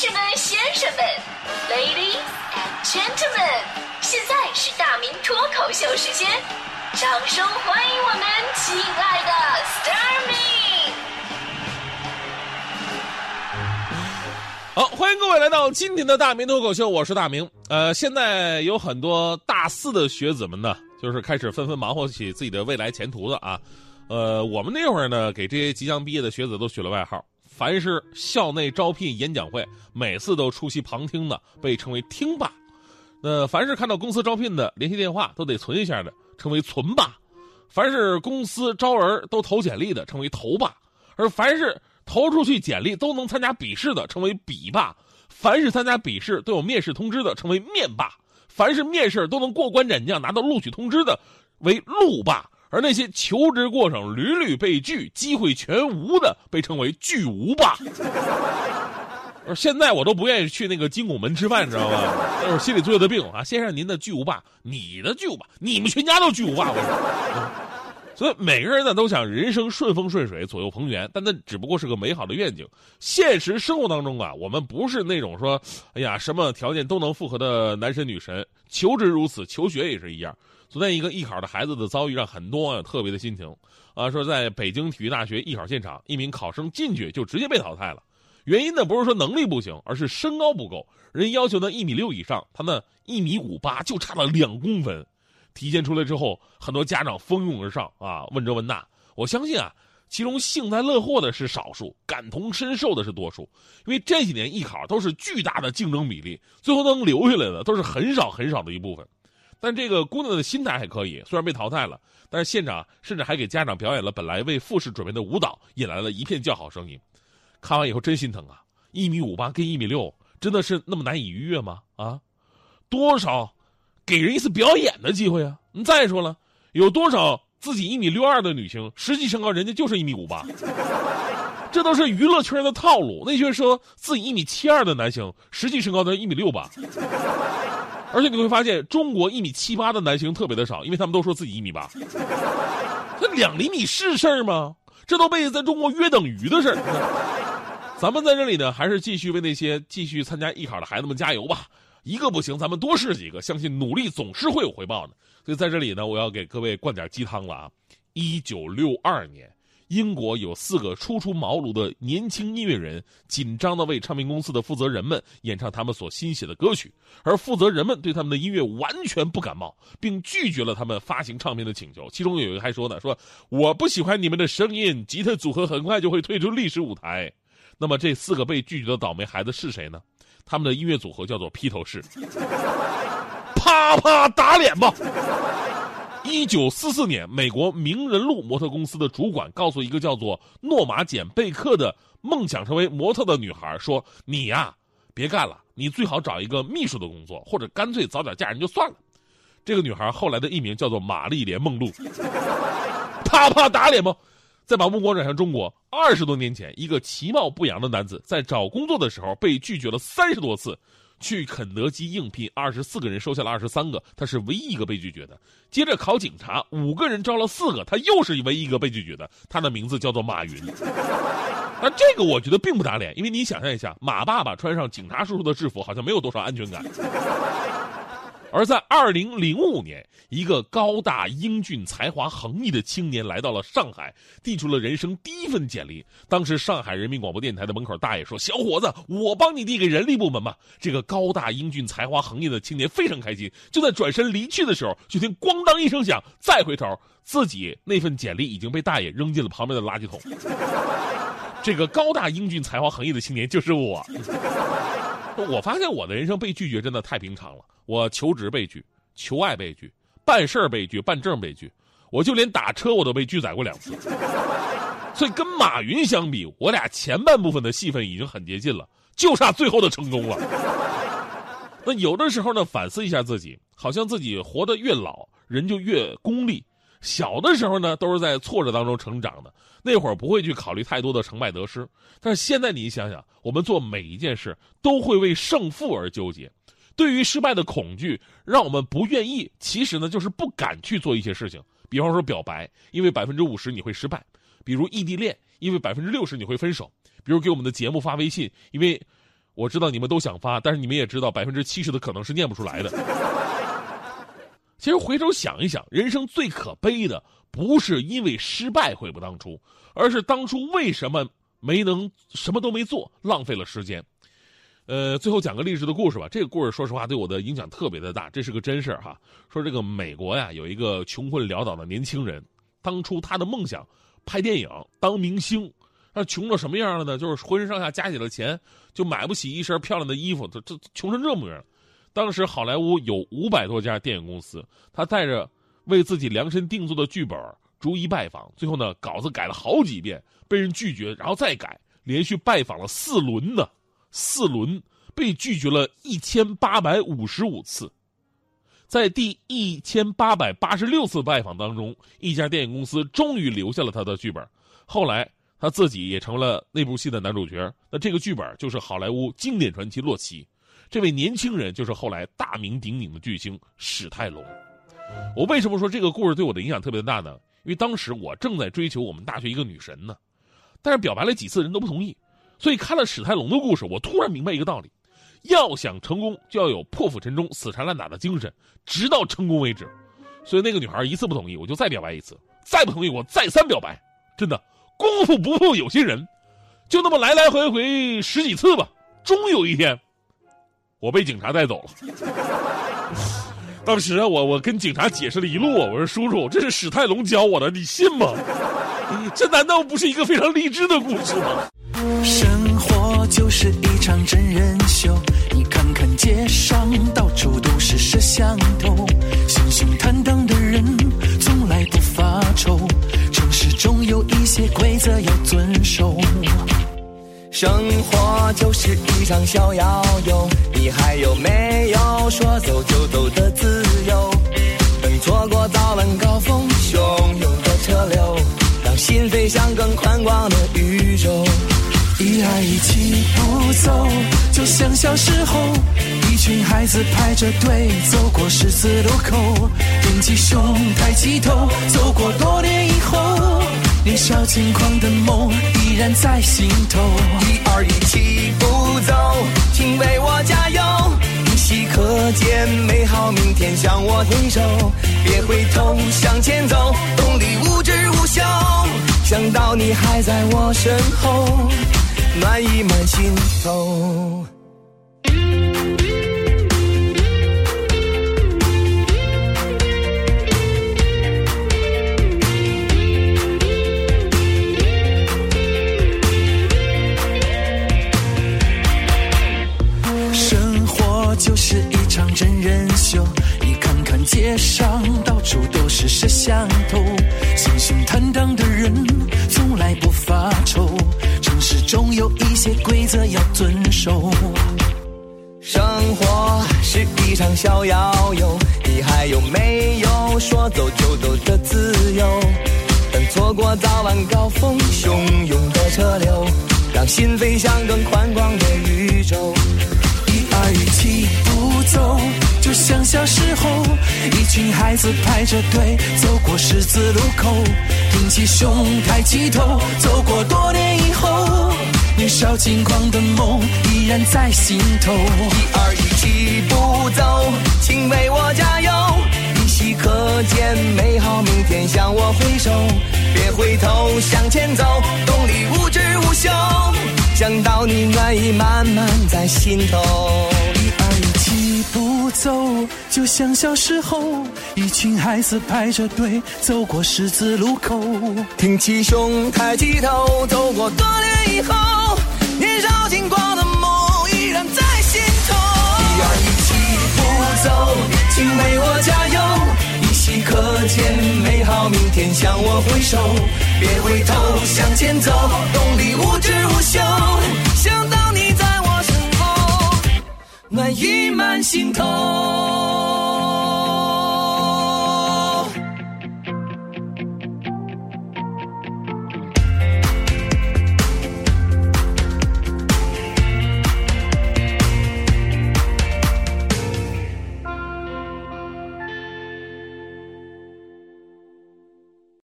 士们、先生们，Ladies and Gentlemen，现在是大明脱口秀时间，掌声欢迎我们亲爱的 s t a r m y 好，欢迎各位来到今天的大明脱口秀，我是大明。呃，现在有很多大四的学子们呢，就是开始纷纷忙活起自己的未来前途了啊。呃，我们那会儿呢，给这些即将毕业的学子都取了外号，凡是校内招聘演讲会，每次都出席旁听的，被称为听霸。那凡是看到公司招聘的联系电话都得存一下的，称为存霸；凡是公司招人都投简历的，称为投霸；而凡是投出去简历都能参加笔试的，称为笔霸；凡是参加笔试都有面试通知的，称为面霸；凡是面试都能过关斩将拿到录取通知的，为录霸；而那些求职过程屡屡被拒、机会全无的，被称为巨无霸。而现在我都不愿意去那个金拱门吃饭，你知道吗？那是心理作业的病啊！先生，您的巨无霸，你的巨无霸，你们全家都巨无霸，我说。所以每个人呢都想人生顺风顺水、左右逢源，但那只不过是个美好的愿景。现实生活当中啊，我们不是那种说，哎呀，什么条件都能符合的男神女神。求职如此，求学也是一样。昨天一个艺考的孩子的遭遇，让很多网友特别的心情啊。说在北京体育大学艺考现场，一名考生进去就直接被淘汰了。原因呢不是说能力不行，而是身高不够。人要求呢一米六以上，他呢一米五八，就差了两公分。体现出来之后，很多家长蜂拥而上啊，问这问那。我相信啊，其中幸灾乐祸的是少数，感同身受的是多数。因为这几年艺考都是巨大的竞争比例，最后能留下来的都是很少很少的一部分。但这个姑娘的心态还可以，虽然被淘汰了，但是现场甚至还给家长表演了本来为复试准备的舞蹈，引来了一片叫好声音。看完以后真心疼啊！一米五八跟一米六真的是那么难以逾越吗？啊，多少？给人一次表演的机会啊！你再说了，有多少自己一米六二的女星，实际身高人家就是一米五八，这都是娱乐圈的套路。那些说自己一米七二的男性，实际身高都一米六八。而且你会发现，中国一米七八的男性特别的少，因为他们都说自己一米八。这两厘米是事儿吗？这都被在中国约等于的事儿。咱们在这里呢，还是继续为那些继续参加艺考的孩子们加油吧。一个不行，咱们多试几个，相信努力总是会有回报的。所以在这里呢，我要给各位灌点鸡汤了啊！一九六二年，英国有四个初出茅庐的年轻音乐人，紧张的为唱片公司的负责人们演唱他们所新写的歌曲，而负责人们对他们的音乐完全不感冒，并拒绝了他们发行唱片的请求。其中有一个还说呢：“说我不喜欢你们的声音，吉他组合很快就会退出历史舞台。”那么这四个被拒绝的倒霉孩子是谁呢？他们的音乐组合叫做披头士，啪啪打脸吧！一九四四年，美国名人路模特公司的主管告诉一个叫做诺玛简贝克的梦想成为模特的女孩说：“你呀，别干了，你最好找一个秘书的工作，或者干脆早点嫁人就算了。”这个女孩后来的艺名叫做玛丽莲梦露，啪啪打脸吗！再把目光转向中国，二十多年前，一个其貌不扬的男子在找工作的时候被拒绝了三十多次，去肯德基应聘，二十四个人收下了二十三个，他是唯一一个被拒绝的。接着考警察，五个人招了四个，他又是唯一一个被拒绝的。他的名字叫做马云。那这个我觉得并不打脸，因为你想象一下，马爸爸穿上警察叔叔的制服，好像没有多少安全感。而在二零零五年，一个高大英俊、才华横溢的青年来到了上海，递出了人生第一份简历。当时上海人民广播电台的门口大爷说：“小伙子，我帮你递给人力部门吧。”这个高大英俊、才华横溢的青年非常开心。就在转身离去的时候，就听“咣当”一声响，再回头，自己那份简历已经被大爷扔进了旁边的垃圾桶。这个高大英俊、才华横溢的青年就是我。我发现我的人生被拒绝真的太平常了。我求职被拒，求爱被拒，办事被拒，办证被拒，我就连打车我都被拒载过两次。所以跟马云相比，我俩前半部分的戏份已经很接近了，就差最后的成功了。那有的时候呢，反思一下自己，好像自己活得越老，人就越功利。小的时候呢，都是在挫折当中成长的，那会儿不会去考虑太多的成败得失。但是现在你想想，我们做每一件事都会为胜负而纠结，对于失败的恐惧让我们不愿意，其实呢就是不敢去做一些事情。比方说表白，因为百分之五十你会失败；比如异地恋，因为百分之六十你会分手；比如给我们的节目发微信，因为我知道你们都想发，但是你们也知道百分之七十的可能是念不出来的。其实回头想一想，人生最可悲的不是因为失败悔不当初，而是当初为什么没能什么都没做，浪费了时间。呃，最后讲个励志的故事吧。这个故事说实话对我的影响特别的大，这是个真事儿哈。说这个美国呀，有一个穷困潦倒的年轻人，当初他的梦想拍电影当明星，他穷到什么样了呢？就是浑身上下加起了钱，就买不起一身漂亮的衣服，这这穷成这模样。当时好莱坞有五百多家电影公司，他带着为自己量身定做的剧本逐一拜访，最后呢稿子改了好几遍，被人拒绝，然后再改，连续拜访了四轮呢，四轮被拒绝了一千八百五十五次。在第一千八百八十六次拜访当中，一家电影公司终于留下了他的剧本，后来他自己也成了那部戏的男主角。那这个剧本就是好莱坞经典传奇《洛奇》。这位年轻人就是后来大名鼎鼎的巨星史泰龙。我为什么说这个故事对我的影响特别大呢？因为当时我正在追求我们大学一个女神呢，但是表白了几次人都不同意，所以看了史泰龙的故事，我突然明白一个道理：要想成功，就要有破釜沉舟、死缠烂打的精神，直到成功为止。所以那个女孩一次不同意，我就再表白一次；再不同意，我再三表白。真的，功夫不负有心人，就那么来来回回十几次吧，终有一天。我被警察带走了。当时啊，我我跟警察解释了一路，我说：“叔叔，这是史泰龙教我的，你信吗？这难道不是一个非常励志的故事吗？”生活就是一场真人秀，你看看街上到处都是摄像头，心胸坦荡的人从来不发愁，城市中有一些规则要遵守。生活就是一场逍遥游，你还有没有说走就走的自由？等错过早晚高峰汹涌的车流，让心飞向更宽广的宇宙。一二一起步走，就像小时候，一群孩子排着队走过十字路口，挺起胸，抬起头，走过多年以后。年少轻狂的梦依然在心头，一二一起步走，请为我加油，依稀可见美好明天向我挥手，别回头向前走，动力无止无休，想到你还在我身后，暖意满心头。街上到处都是摄像头，心胸坦荡的人从来不发愁。城市中有一些规则要遵守。生活是一场逍遥游，你还有没有说走就走的自由？等错过早晚高峰汹涌的车流，让心飞向更宽广的宇宙。一二一起步走。像小时候，一群孩子排着队走过十字路口，挺起胸，抬起头，走过多年以后，年少轻狂的梦依然在心头。一二一起步走，请为我加油，依稀可见美好明天向我挥手，别回头向前走，动力无止无休，想到你暖意慢慢在心头。走，就像小时候，一群孩子排着队走过十字路口，挺起胸，抬起头，走过多年以后，年少轻狂的梦依然在心头。一二一起步走，请为我加油，依稀可见美好明天向我挥手，别回头向前走，动力无止无休，想到。暖意满心头